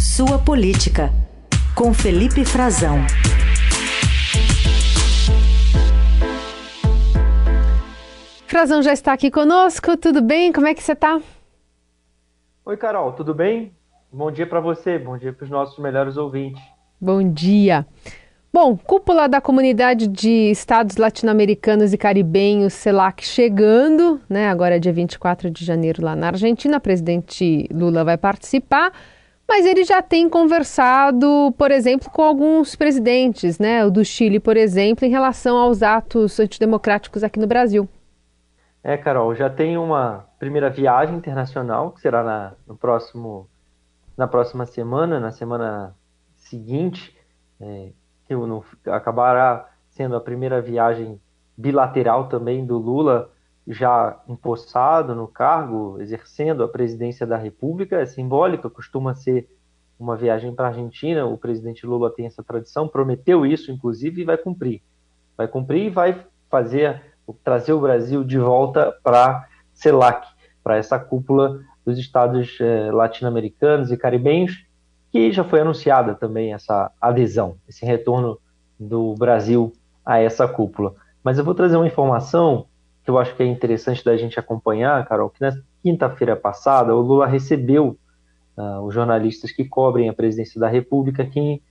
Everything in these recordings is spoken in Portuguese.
Sua Política, com Felipe Frazão. Frazão já está aqui conosco, tudo bem? Como é que você está? Oi, Carol, tudo bem? Bom dia para você, bom dia para os nossos melhores ouvintes. Bom dia. Bom, cúpula da Comunidade de Estados Latino-Americanos e Caribenhos, CELAC, chegando, né? Agora é dia 24 de janeiro lá na Argentina. O presidente Lula vai participar, mas ele já tem conversado, por exemplo, com alguns presidentes, né? O do Chile, por exemplo, em relação aos atos antidemocráticos aqui no Brasil. É, Carol, já tem uma primeira viagem internacional, que será na, no próximo, na próxima semana, na semana seguinte. É, que não, acabará sendo a primeira viagem bilateral também do Lula já empossado no cargo, exercendo a presidência da República, é simbólica, costuma ser uma viagem para a Argentina, o presidente Lula tem essa tradição, prometeu isso, inclusive, e vai cumprir. Vai cumprir e vai fazer, trazer o Brasil de volta para CELAC, para essa cúpula dos estados eh, latino-americanos e caribenhos, que já foi anunciada também essa adesão, esse retorno do Brasil a essa cúpula. Mas eu vou trazer uma informação que eu acho que é interessante da gente acompanhar, Carol, que na quinta-feira passada o Lula recebeu uh, os jornalistas que cobrem a presidência da República aqui em,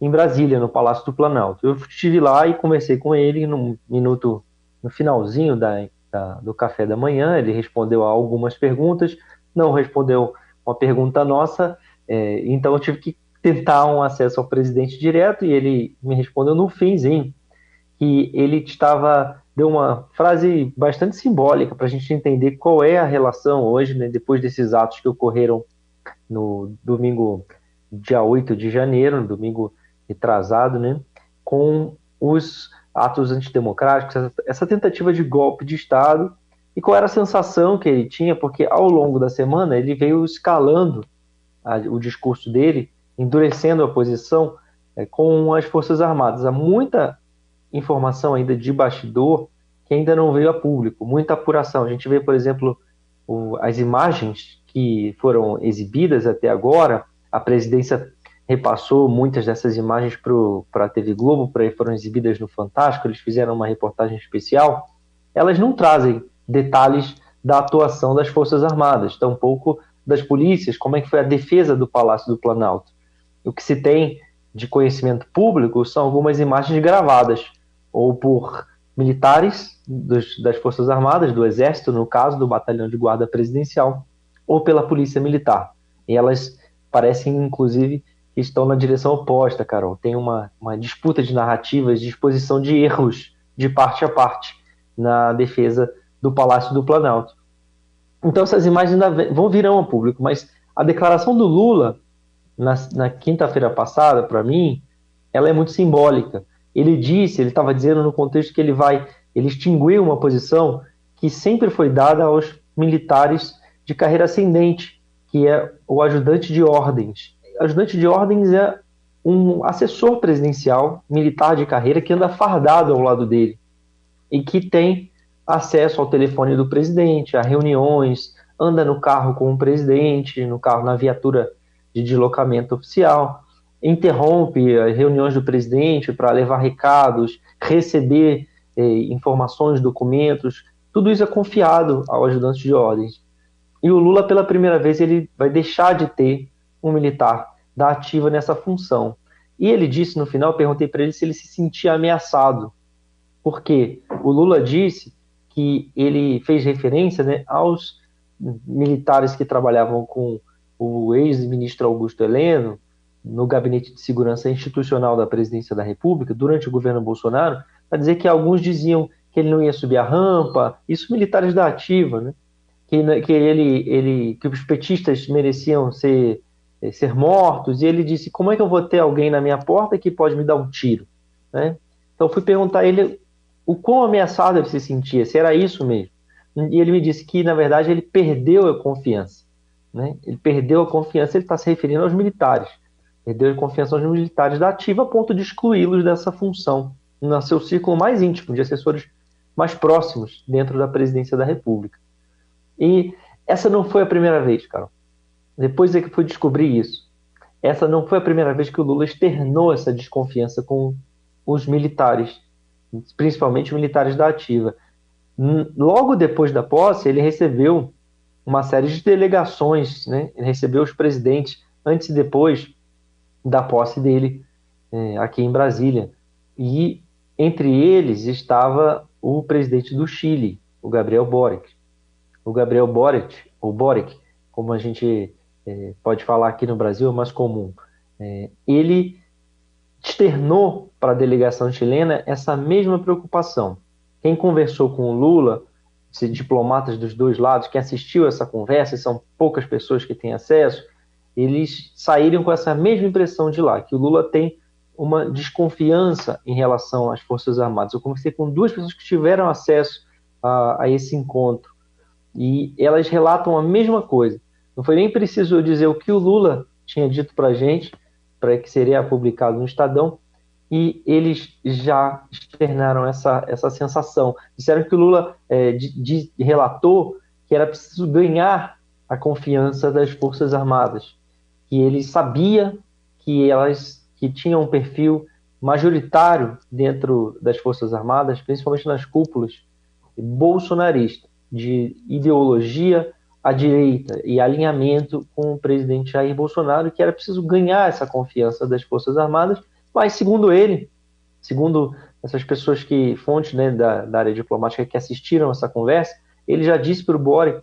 em Brasília, no Palácio do Planalto. Eu estive lá e conversei com ele no minuto, no finalzinho da, da, do café da manhã, ele respondeu a algumas perguntas, não respondeu uma pergunta nossa, é, então eu tive que tentar um acesso ao presidente direto e ele me respondeu no finzinho que ele estava deu uma frase bastante simbólica para a gente entender qual é a relação hoje, né, depois desses atos que ocorreram no domingo, dia 8 de janeiro, no domingo retrasado, né, com os atos antidemocráticos, essa, tentativa de golpe de Estado, e qual era a sensação que ele tinha, porque ao longo da semana ele veio escalando a, o discurso dele, endurecendo a posição é, com as Forças Armadas. Há muita informação ainda de bastidor que ainda não veio a público, muita apuração. A gente vê, por exemplo, o, as imagens que foram exibidas até agora, a presidência repassou muitas dessas imagens para a TV Globo, para foram exibidas no Fantástico, eles fizeram uma reportagem especial. Elas não trazem detalhes da atuação das Forças Armadas, tampouco das polícias, como é que foi a defesa do Palácio do Planalto. O que se tem de conhecimento público são algumas imagens gravadas, ou por militares dos, das Forças Armadas, do Exército, no caso do Batalhão de Guarda Presidencial, ou pela Polícia Militar. E elas parecem, inclusive, que estão na direção oposta, Carol. Tem uma, uma disputa de narrativas, de exposição de erros de parte a parte na defesa do Palácio do Planalto. Então essas imagens ainda vão virão ao público, mas a declaração do Lula na, na quinta-feira passada, para mim, ela é muito simbólica. Ele disse, ele estava dizendo no contexto que ele vai, ele extinguiu uma posição que sempre foi dada aos militares de carreira ascendente, que é o ajudante de ordens. Ajudante de ordens é um assessor presidencial militar de carreira que anda fardado ao lado dele e que tem acesso ao telefone do presidente, a reuniões, anda no carro com o presidente, no carro na viatura de deslocamento oficial, interrompe as reuniões do presidente para levar recados, receber eh, informações, documentos, tudo isso é confiado ao ajudante de ordens. E o Lula, pela primeira vez, ele vai deixar de ter um militar da ativa nessa função. E ele disse no final, perguntei para ele se ele se sentia ameaçado. Porque o Lula disse que ele fez referência né, aos militares que trabalhavam com o ex-ministro Augusto Heleno no Gabinete de Segurança Institucional da Presidência da República durante o governo Bolsonaro, para dizer que alguns diziam que ele não ia subir a rampa, isso militares da ativa, né? que, que, ele, ele, que os petistas mereciam ser, ser mortos, e ele disse, como é que eu vou ter alguém na minha porta que pode me dar um tiro? Né? Então fui perguntar a ele o quão ameaçado ele se sentia, se era isso mesmo. E ele me disse que, na verdade, ele perdeu a confiança. Né? Ele perdeu a confiança, ele está se referindo aos militares. Perdeu confiança aos militares da ativa a ponto de excluí-los dessa função, no seu círculo mais íntimo, de assessores mais próximos dentro da presidência da República. E essa não foi a primeira vez, Carol. Depois é que fui descobrir isso. essa não foi a primeira vez que o Lula externou essa desconfiança com os militares, principalmente os militares da ativa. Logo depois da posse, ele recebeu uma série de delegações, né? ele recebeu os presidentes antes e depois da posse dele é, aqui em Brasília. E entre eles estava o presidente do Chile, o Gabriel Boric. O Gabriel Boric, ou Boric, como a gente é, pode falar aqui no Brasil, é mais comum. É, ele externou para a delegação chilena essa mesma preocupação. Quem conversou com o Lula, diplomatas dos dois lados, quem assistiu essa conversa, são poucas pessoas que têm acesso, eles saíram com essa mesma impressão de lá, que o Lula tem uma desconfiança em relação às Forças Armadas. Eu conversei com duas pessoas que tiveram acesso a, a esse encontro e elas relatam a mesma coisa. Não foi nem preciso eu dizer o que o Lula tinha dito para a gente, para que seria publicado no Estadão, e eles já externaram essa, essa sensação. Disseram que o Lula é, de, de, relatou que era preciso ganhar a confiança das Forças Armadas, que ele sabia que elas que tinham um perfil majoritário dentro das Forças Armadas, principalmente nas cúpulas, bolsonarista, de ideologia à direita e alinhamento com o presidente Jair Bolsonaro, que era preciso ganhar essa confiança das Forças Armadas, mas segundo ele, segundo essas pessoas que, fontes né, da, da área diplomática que assistiram essa conversa, ele já disse para o Boric,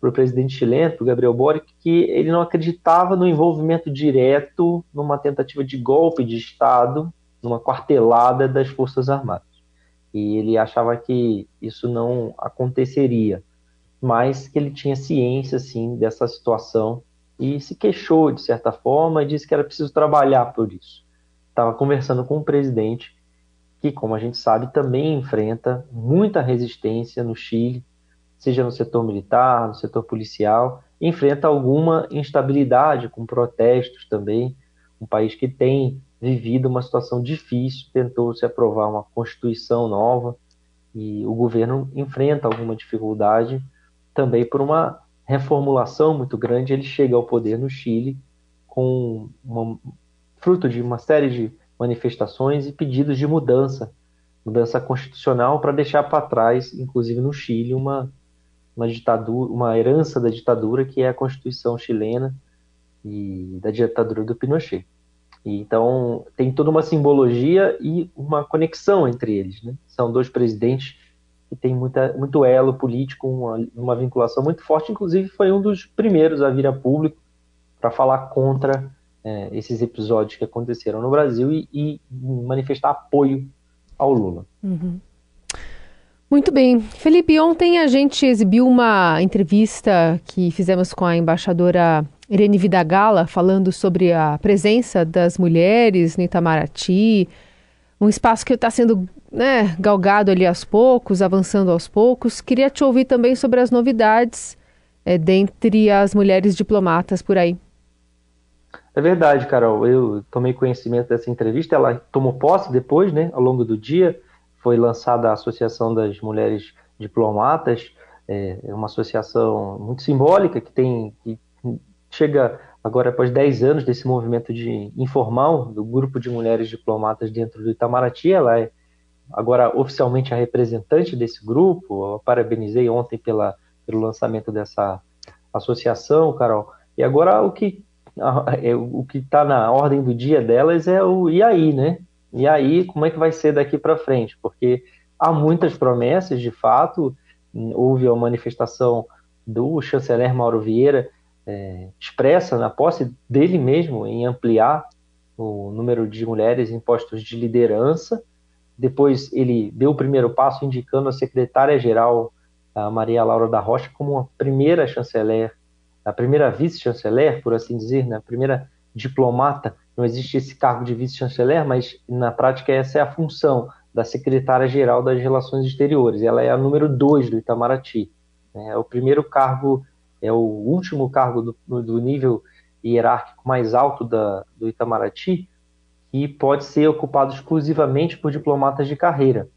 para o presidente chileno, Gabriel Boric, que ele não acreditava no envolvimento direto numa tentativa de golpe de Estado, numa quartelada das Forças Armadas. E ele achava que isso não aconteceria, mas que ele tinha ciência, sim, dessa situação e se queixou, de certa forma, e disse que era preciso trabalhar por isso. Estava conversando com o presidente, que, como a gente sabe, também enfrenta muita resistência no Chile, seja no setor militar, no setor policial, enfrenta alguma instabilidade com protestos também. Um país que tem vivido uma situação difícil, tentou se aprovar uma constituição nova e o governo enfrenta alguma dificuldade também por uma reformulação muito grande. Ele chega ao poder no Chile com uma, fruto de uma série de manifestações e pedidos de mudança, mudança constitucional para deixar para trás, inclusive no Chile, uma uma ditadura, uma herança da ditadura que é a Constituição chilena e da ditadura do Pinochet. E, então tem toda uma simbologia e uma conexão entre eles, né? São dois presidentes que têm muita, muito elo político, uma, uma vinculação muito forte. Inclusive foi um dos primeiros a vir a público para falar contra é, esses episódios que aconteceram no Brasil e, e manifestar apoio ao Lula. Uhum. Muito bem. Felipe, ontem a gente exibiu uma entrevista que fizemos com a embaixadora Irene Vidagala, falando sobre a presença das mulheres no Itamaraty, um espaço que está sendo né, galgado ali aos poucos, avançando aos poucos. Queria te ouvir também sobre as novidades é, dentre as mulheres diplomatas por aí. É verdade, Carol. Eu tomei conhecimento dessa entrevista. Ela tomou posse depois, né, ao longo do dia foi lançada a Associação das Mulheres Diplomatas, é, é uma associação muito simbólica que tem que chega agora após 10 anos desse movimento de informal do grupo de mulheres diplomatas dentro do Itamaraty, ela é agora oficialmente a representante desse grupo. Eu parabenizei ontem pela, pelo lançamento dessa associação, Carol. E agora o que é, o que está na ordem do dia delas é o e aí, né? E aí, como é que vai ser daqui para frente? Porque há muitas promessas, de fato. Houve a manifestação do chanceler Mauro Vieira é, expressa na posse dele mesmo em ampliar o número de mulheres em postos de liderança. Depois ele deu o primeiro passo indicando a secretária-geral, a Maria Laura da Rocha, como a primeira chanceler, a primeira vice-chanceler, por assim dizer, né, a primeira diplomata não existe esse cargo de vice-chanceler, mas na prática essa é a função da secretária-geral das Relações Exteriores. Ela é a número dois do Itamaraty. Né? É o primeiro cargo, é o último cargo do, do nível hierárquico mais alto da, do Itamaraty, que pode ser ocupado exclusivamente por diplomatas de carreira.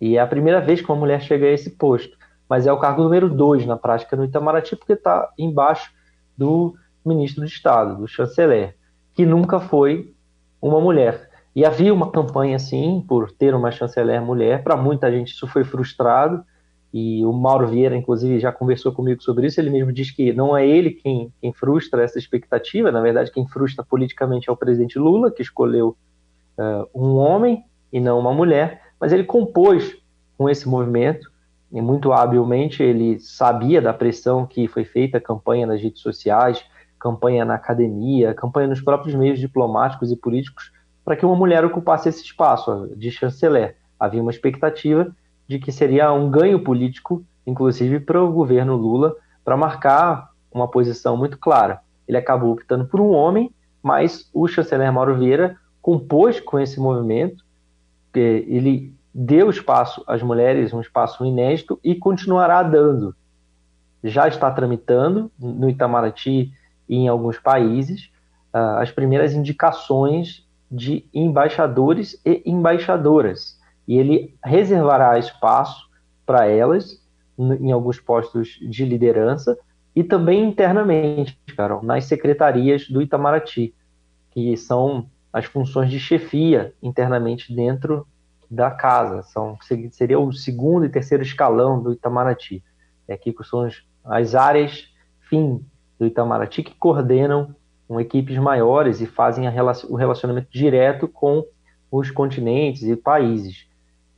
E é a primeira vez que uma mulher chega a esse posto. Mas é o cargo número dois na prática no Itamaraty, porque está embaixo do ministro de Estado, do chanceler. que nunca foi uma mulher. E havia uma campanha, sim, por ter uma chanceler mulher. Para muita gente isso foi frustrado. E o Mauro Vieira, inclusive, já conversou comigo sobre isso. Ele mesmo diz que não é ele quem, quem frustra essa expectativa. Na verdade, quem frustra politicamente é o presidente Lula, que escolheu uh, um homem e não uma mulher. Mas ele compôs com esse movimento e muito habilmente ele sabia da pressão que foi feita, campanha nas redes sociais, campanha na academia, campanha nos próprios meios diplomáticos e políticos, para que uma mulher ocupasse esse espaço de chanceler. Havia uma expectativa de que seria um ganho político, inclusive para o governo Lula, para marcar uma posição muito clara. Ele acabou optando por um homem, mas o chanceler Mauro Vieira compôs com esse movimento, ele deu espaço às mulheres, um espaço inédito, e continuará dando. Já está tramitando no Itamaraty e em alguns países uh, as primeiras indicações de embaixadores e embaixadoras. E ele reservará espaço para elas em alguns postos de liderança e também internamente, Carol, nas secretarias do Itamaraty, que são as funções de chefia internamente dentro da casa. São, seria o segundo e terceiro escalão do Itamaraty. É aqui que são as áreas fim do Itamaraty que coordenam com equipes maiores e fazem o relacionamento direto com os continentes e países.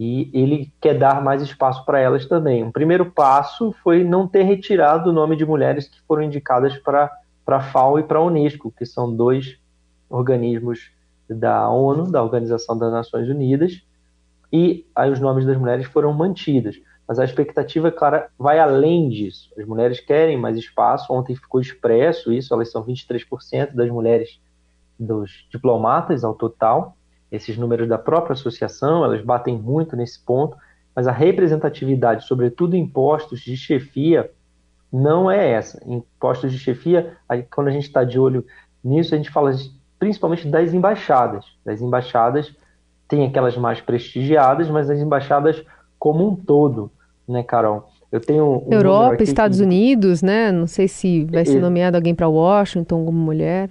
E ele quer dar mais espaço para elas também. Um primeiro passo foi não ter retirado o nome de mulheres que foram indicadas para a FAO e para a Unesco, que são dois organismos da ONU, da Organização das Nações Unidas, e aí os nomes das mulheres foram mantidos. Mas a expectativa, cara, vai além disso. As mulheres querem mais espaço. Ontem ficou expresso isso, elas são 23% das mulheres dos diplomatas ao total. Esses números da própria associação, elas batem muito nesse ponto. Mas a representatividade, sobretudo em postos de chefia, não é essa. Em postos de chefia, quando a gente está de olho nisso, a gente fala principalmente das embaixadas. Das embaixadas tem aquelas mais prestigiadas, mas as embaixadas como um todo, né, Carol? Eu tenho um Europa, Estados que... Unidos, né? Não sei se vai ser nomeado alguém para Washington como mulher.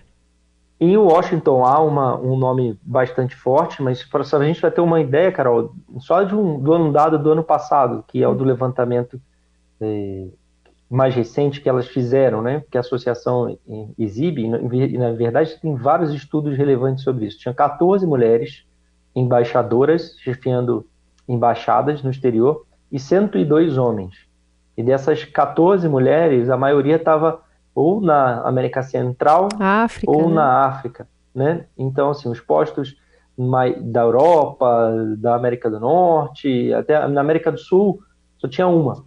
Em Washington há uma, um nome bastante forte, mas para a gente vai ter uma ideia, Carol, só de um, do ano dado do ano passado, que é o do levantamento eh, mais recente que elas fizeram, né? Que a associação exibe, e na verdade tem vários estudos relevantes sobre isso. Tinha 14 mulheres embaixadoras chefiando embaixadas no exterior e 102 homens. E dessas 14 mulheres, a maioria estava ou na América Central África, ou né? na África, né? Então, assim, os postos da Europa, da América do Norte, até na América do Sul, só tinha uma.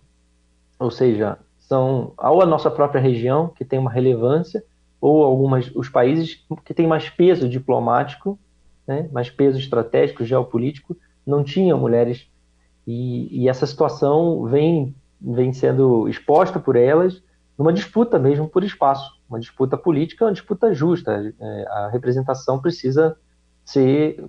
Ou seja, são ou a nossa própria região, que tem uma relevância, ou algumas os países que têm mais peso diplomático né, mais peso estratégico, geopolítico, não tinha mulheres. E, e, essa situação vem, vem sendo exposta por elas numa disputa mesmo por espaço, uma disputa política, uma disputa justa. É, a representação precisa ser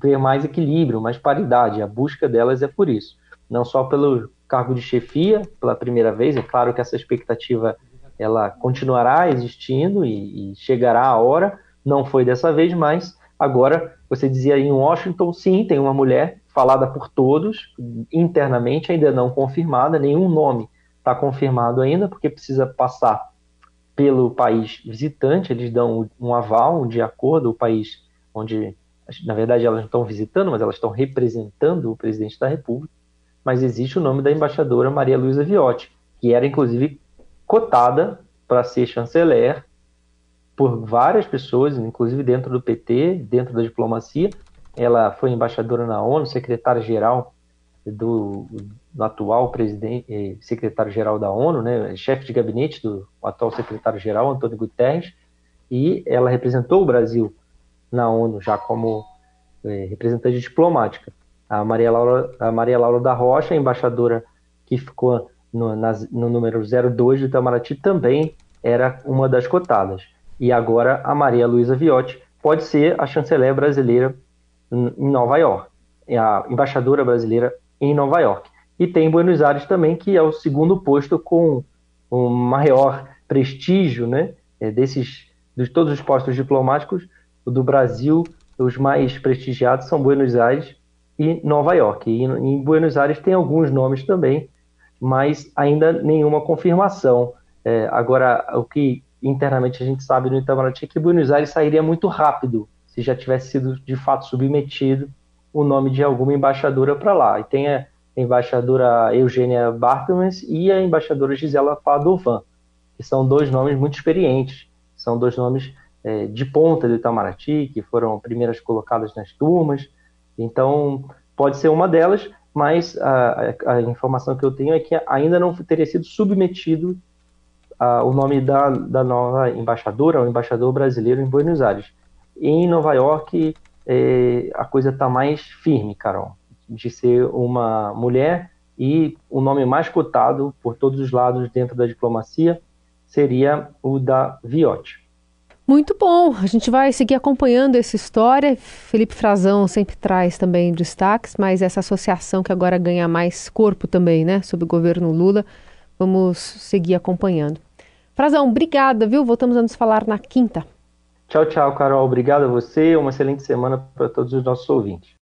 ter mais equilíbrio, mais paridade. A busca delas é por isso. Não só pelo cargo de chefia, pela primeira vez, é claro que essa expectativa ela continuará existindo e, e chegará a hora, não foi dessa vez, mas Agora, você dizia em Washington, sim, tem uma mulher falada por todos, internamente ainda não confirmada, nenhum nome está confirmado ainda, porque precisa passar pelo país visitante, eles dão um aval, de acordo, o país onde, na verdade, elas não estão visitando, mas elas estão representando o presidente da República. Mas existe o nome da embaixadora Maria Luísa Viotti, que era, inclusive, cotada para ser chanceler por várias pessoas, inclusive dentro do PT, dentro da diplomacia. Ela foi embaixadora na ONU, secretária-geral do, do, atual presidente, eh, secretário-geral da ONU, né, chefe de gabinete do atual secretário-geral, Antônio Guterres, e ela representou o Brasil na ONU já como é, representante diplomática. A Maria, Laura, a Maria Laura da Rocha, embaixadora que ficou no, nas, no número 02 do Itamaraty, também era uma das cotadas e agora a Maria Luísa Viotti pode ser a chanceler brasileira em Nova York, a embaixadora brasileira em Nova York. E tem Buenos Aires também, que é o segundo posto com o maior prestígio, né, é, desses de todos os postos diplomáticos, do Brasil, os mais prestigiados são Buenos Aires e Nova York. E em Buenos Aires tem alguns nomes também, mas ainda nenhuma confirmação. É, agora, o que internamente a gente sabe no Itamaraty é que Buenos Aires sairia muito rápido se já tivesse sido de fato submetido o nome de alguma embaixadora para lá. E tem a embaixadora Eugênia Bartmans e a embaixadora Gisela Padovan, que são dois nomes muito experientes, são dois nomes é, de ponta do Itamaraty, que foram primeiras colocadas nas turmas. Então, pode ser uma delas, mas a, a informação que eu tenho é que ainda não teria sido submetido a, o nome da, da nova embaixadora, o embaixador brasileiro em Buenos Aires. Em Nova York, é, a coisa está mais firme, Carol, de ser uma mulher e o nome mais cotado por todos os lados dentro da diplomacia seria o da Viotti. Muito bom, a gente vai seguir acompanhando essa história. Felipe Frazão sempre traz também destaques, mas essa associação que agora ganha mais corpo também, né, sob o governo Lula, vamos seguir acompanhando. Frazão, obrigada, viu? Voltamos a nos falar na quinta. Tchau, tchau, Carol. Obrigado a você. Uma excelente semana para todos os nossos ouvintes.